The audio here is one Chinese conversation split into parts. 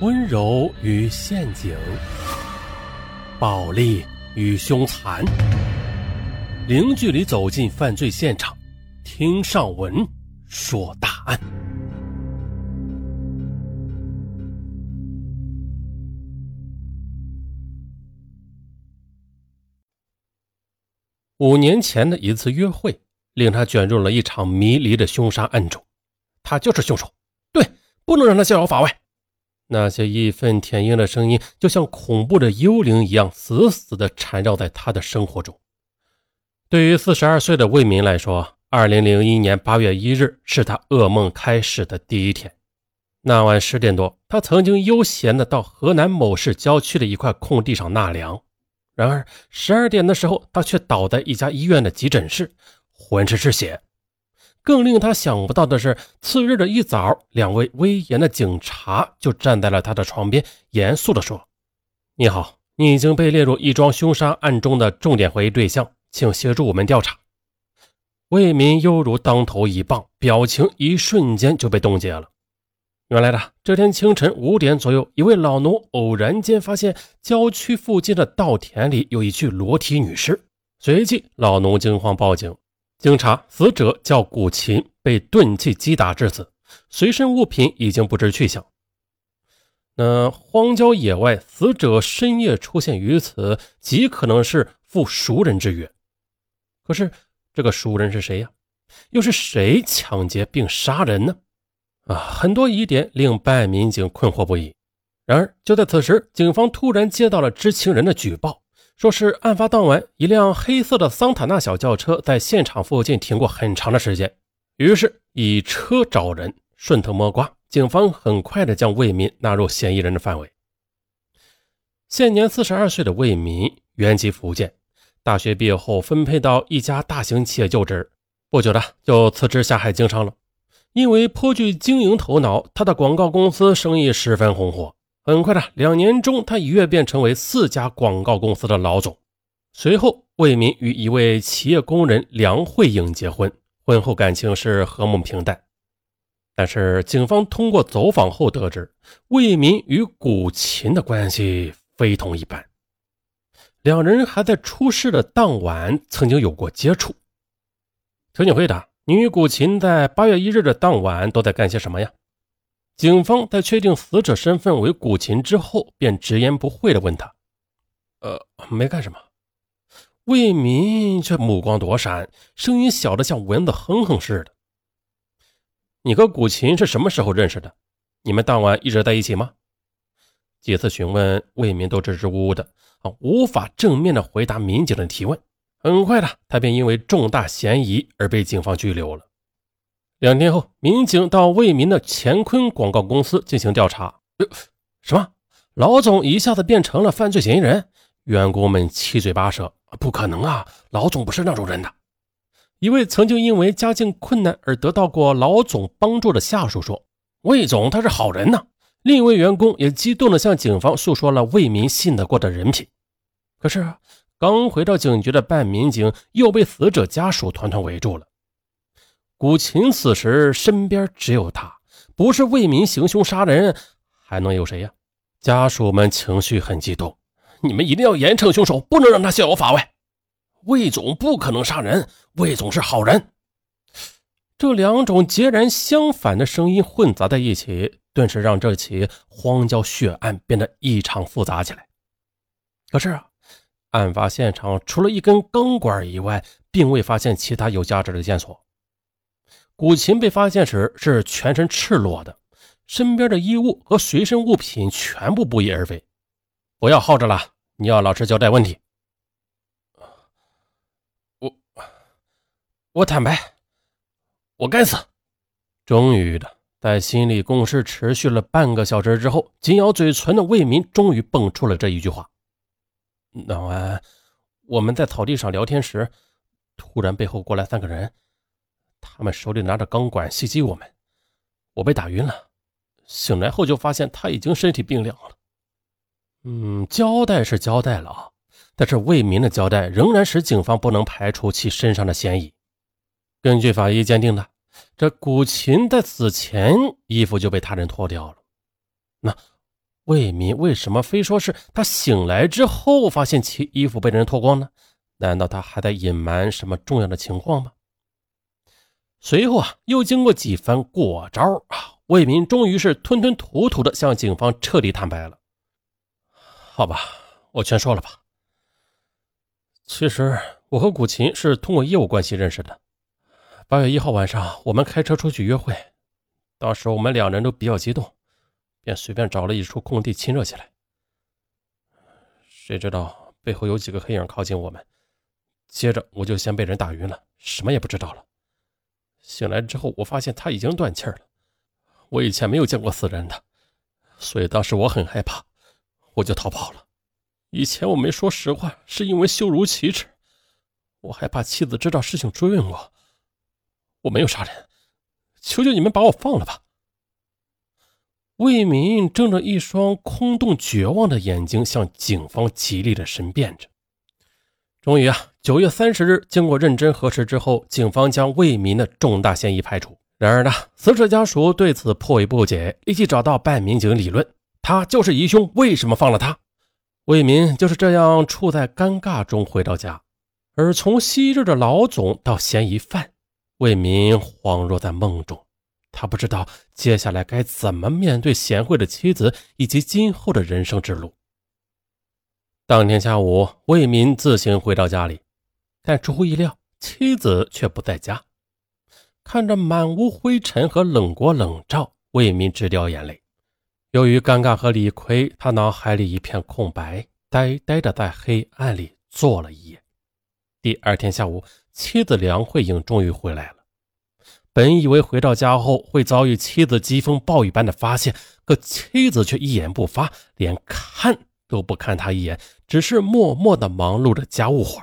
温柔与陷阱，暴力与凶残，零距离走进犯罪现场，听上文说大案。五年前的一次约会，令他卷入了一场迷离的凶杀案中。他就是凶手，对，不能让他逍遥法外。那些义愤填膺的声音，就像恐怖的幽灵一样，死死地缠绕在他的生活中。对于四十二岁的魏民来说，二零零一年八月一日是他噩梦开始的第一天。那晚十点多，他曾经悠闲地到河南某市郊区的一块空地上纳凉。然而十二点的时候，他却倒在一家医院的急诊室，浑身是血。更令他想不到的是，次日的一早，两位威严的警察就站在了他的床边，严肃地说：“你好，你已经被列入一桩凶杀案中的重点怀疑对象，请协助我们调查。”魏民犹如当头一棒，表情一瞬间就被冻结了。原来的这天清晨五点左右，一位老农偶然间发现郊区附近的稻田里有一具裸体女尸，随即老农惊慌报警。经查，死者叫古琴，被钝器击打致死，随身物品已经不知去向。那荒郊野外，死者深夜出现于此，极可能是赴熟人之约。可是，这个熟人是谁呀？又是谁抢劫并杀人呢？啊，很多疑点令办案民警困惑不已。然而，就在此时，警方突然接到了知情人的举报。说是案发当晚，一辆黑色的桑塔纳小轿车在现场附近停过很长的时间。于是以车找人，顺藤摸瓜，警方很快的将魏民纳入嫌疑人的范围。现年四十二岁的魏民，原籍福建，大学毕业后分配到一家大型企业就职，不久的就辞职下海经商了。因为颇具经营头脑，他的广告公司生意十分红火。很快的，两年中，他一跃变成为四家广告公司的老总。随后，魏民与一位企业工人梁慧颖结婚，婚后感情是和睦平淡。但是，警方通过走访后得知，魏民与古琴的关系非同一般，两人还在出事的当晚曾经有过接触。请你回答：你与古琴在八月一日的当晚都在干些什么呀？警方在确定死者身份为古琴之后，便直言不讳地问他：“呃，没干什么。”魏民却目光躲闪，声音小得像蚊子哼哼似的：“你和古琴是什么时候认识的？你们当晚一直在一起吗？”几次询问，魏民都支支吾吾的，无法正面的回答民警的提问。很快的，他便因为重大嫌疑而被警方拘留了。两天后，民警到魏民的乾坤广告公司进行调查。呃，什么？老总一下子变成了犯罪嫌疑人？员工们七嘴八舌。不可能啊，老总不是那种人的。一位曾经因为家境困难而得到过老总帮助的下属说：“魏总他是好人呐。”另一位员工也激动地向警方诉说了魏民信得过的人品。可是，刚回到警局的办案民警又被死者家属团团围住了。古琴此时身边只有他，不是为民行凶杀人，还能有谁呀？家属们情绪很激动，你们一定要严惩凶手，不能让他逍遥法外。魏总不可能杀人，魏总是好人。这两种截然相反的声音混杂在一起，顿时让这起荒郊血案变得异常复杂起来。可是啊，案发现场除了一根钢管以外，并未发现其他有价值的线索。古琴被发现时是全身赤裸的，身边的衣物和随身物品全部不翼而飞。不要耗着了，你要老实交代问题。我我坦白，我该死。终于的，在心理攻势持续了半个小时之后，紧咬嘴唇的魏民终于蹦出了这一句话：“那晚我们在草地上聊天时，突然背后过来三个人。”他们手里拿着钢管袭击我们，我被打晕了。醒来后就发现他已经身体冰凉了。嗯，交代是交代了啊，但是魏民的交代仍然使警方不能排除其身上的嫌疑。根据法医鉴定的，这古琴在死前衣服就被他人脱掉了。那魏民为什么非说是他醒来之后发现其衣服被人脱光呢？难道他还在隐瞒什么重要的情况吗？随后啊，又经过几番过招啊，魏民终于是吞吞吐吐的向警方彻底坦白了。好吧，我全说了吧。其实我和古琴是通过业务关系认识的。八月一号晚上，我们开车出去约会，当时我们两人都比较激动，便随便找了一处空地亲热起来。谁知道背后有几个黑影靠近我们，接着我就先被人打晕了，什么也不知道了。醒来之后，我发现他已经断气了。我以前没有见过死人的，所以当时我很害怕，我就逃跑了。以前我没说实话，是因为羞辱启齿。我害怕妻子知道事情追问我。我没有杀人，求求你们把我放了吧。魏民睁着一双空洞绝望的眼睛，向警方极力的申辩着。终于啊，九月三十日，经过认真核实之后，警方将魏民的重大嫌疑排除。然而呢，死者家属对此颇为不解，立即找到办案民警理论：他就是疑凶，为什么放了他？魏民就是这样处在尴尬中回到家，而从昔日的老总到嫌疑犯，魏民恍若在梦中。他不知道接下来该怎么面对贤惠的妻子以及今后的人生之路。当天下午，魏民自行回到家里，但出乎意料，妻子却不在家。看着满屋灰尘和冷锅冷灶，魏民直掉眼泪。由于尴尬和理亏，他脑海里一片空白，呆呆的在黑暗里坐了一夜。第二天下午，妻子梁慧英终于回来了。本以为回到家后会遭遇妻子疾风暴雨般的发现，可妻子却一言不发，连看都不看他一眼，只是默默的忙碌着家务活。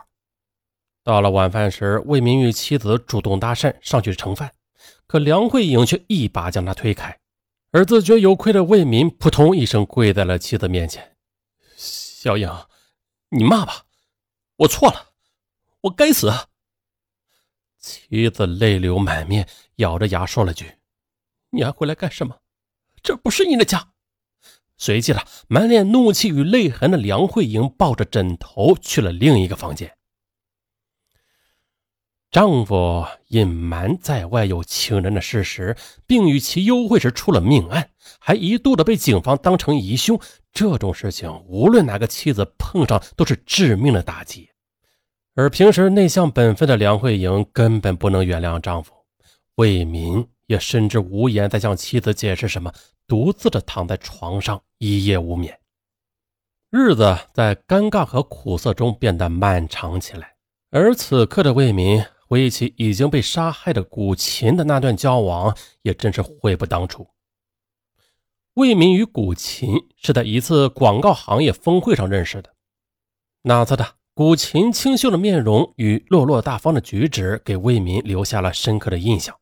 到了晚饭时，魏明与妻子主动搭讪上去盛饭，可梁慧颖却一把将他推开。而自觉有愧的魏民扑通一声跪在了妻子面前：“小颖，你骂吧，我错了，我该死。”妻子泪流满面，咬着牙说了句：“你还回来干什么？这不是你的家。”随即，了满脸怒气与泪痕的梁慧颖抱着枕头去了另一个房间。丈夫隐瞒在外有情人的事实，并与其幽会时出了命案，还一度的被警方当成疑凶。这种事情，无论哪个妻子碰上，都是致命的打击。而平时内向本分的梁慧莹根本不能原谅丈夫，魏民也甚至无言再向妻子解释什么，独自的躺在床上一夜无眠。日子在尴尬和苦涩中变得漫长起来，而此刻的魏民。回忆起已经被杀害的古琴的那段交往，也真是悔不当初。魏民与古琴是在一次广告行业峰会上认识的。那次的古琴清秀的面容与落落大方的举止，给魏民留下了深刻的印象。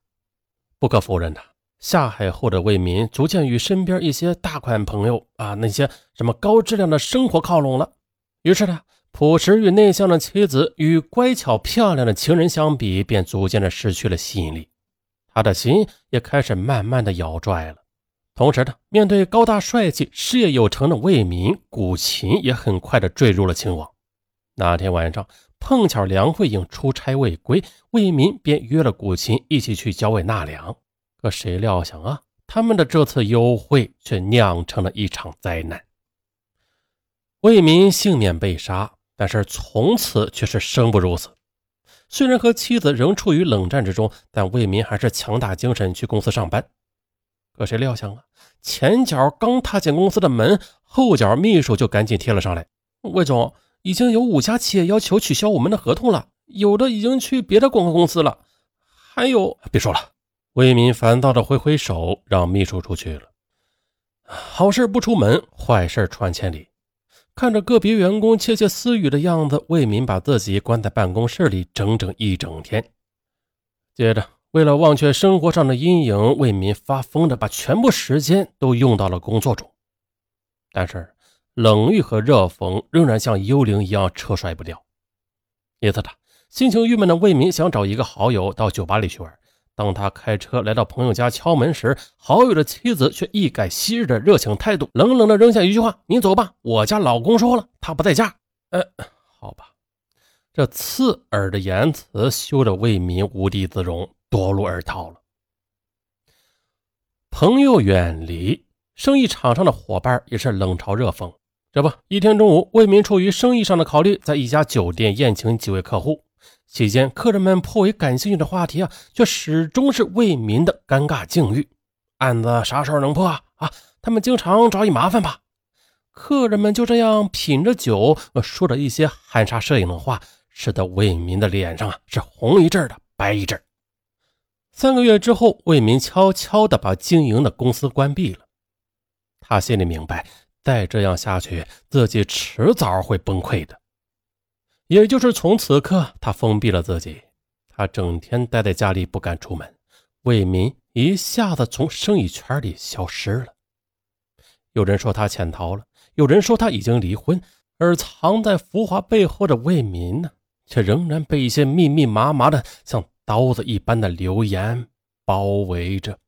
不可否认的，下海后的魏民逐渐与身边一些大款朋友啊，那些什么高质量的生活靠拢了。于是呢。朴实与内向的妻子与乖巧漂亮的情人相比，便逐渐的失去了吸引力。他的心也开始慢慢的摇拽了。同时呢，面对高大帅气、事业有成的魏民，古琴也很快的坠入了情网。那天晚上，碰巧梁慧颖出差未归，魏民便约了古琴一起去郊外纳凉。可谁料想啊，他们的这次幽会却酿成了一场灾难。魏民幸免被杀。但是从此却是生不如死。虽然和妻子仍处于冷战之中，但魏民还是强打精神去公司上班。可谁料想啊，前脚刚踏进公司的门，后脚秘书就赶紧贴了上来：“魏总，已经有五家企业要求取消我们的合同了，有的已经去别的广告公司了，还有……别说了。”魏民烦躁的挥挥手，让秘书出去了。好事不出门，坏事传千里。看着个别员工窃窃私语的样子，魏民把自己关在办公室里整整一整天。接着，为了忘却生活上的阴影，魏民发疯的把全部时间都用到了工作中。但是，冷遇和热讽仍然像幽灵一样车甩不掉。一次，他心情郁闷的魏民想找一个好友到酒吧里去玩，当他开车来到朋友家敲门时，好友的妻子却一改昔日的热情态度，冷冷的扔下一句话：“你走吧，我家老公说了，他不在家。”呃，好吧，这刺耳的言辞羞得魏民无地自容，夺路而逃了。朋友远离，生意场上的伙伴也是冷嘲热讽。这不，一天中午，魏民出于生意上的考虑，在一家酒店宴请几位客户。期间，客人们颇为感兴趣的话题啊，却始终是魏民的尴尬境遇。案子啥时候能破啊？啊，他们经常找你麻烦吧？客人们就这样品着酒，说着一些含沙射影的话，使得魏民的脸上啊是红一阵的，白一阵。三个月之后，魏民悄悄地把经营的公司关闭了。他心里明白，再这样下去，自己迟早会崩溃的。也就是从此刻，他封闭了自己，他整天待在家里，不敢出门。魏民一下子从生意圈里消失了。有人说他潜逃了，有人说他已经离婚，而藏在浮华背后的魏民呢，却仍然被一些密密麻麻的像。刀子一般的流言包围着。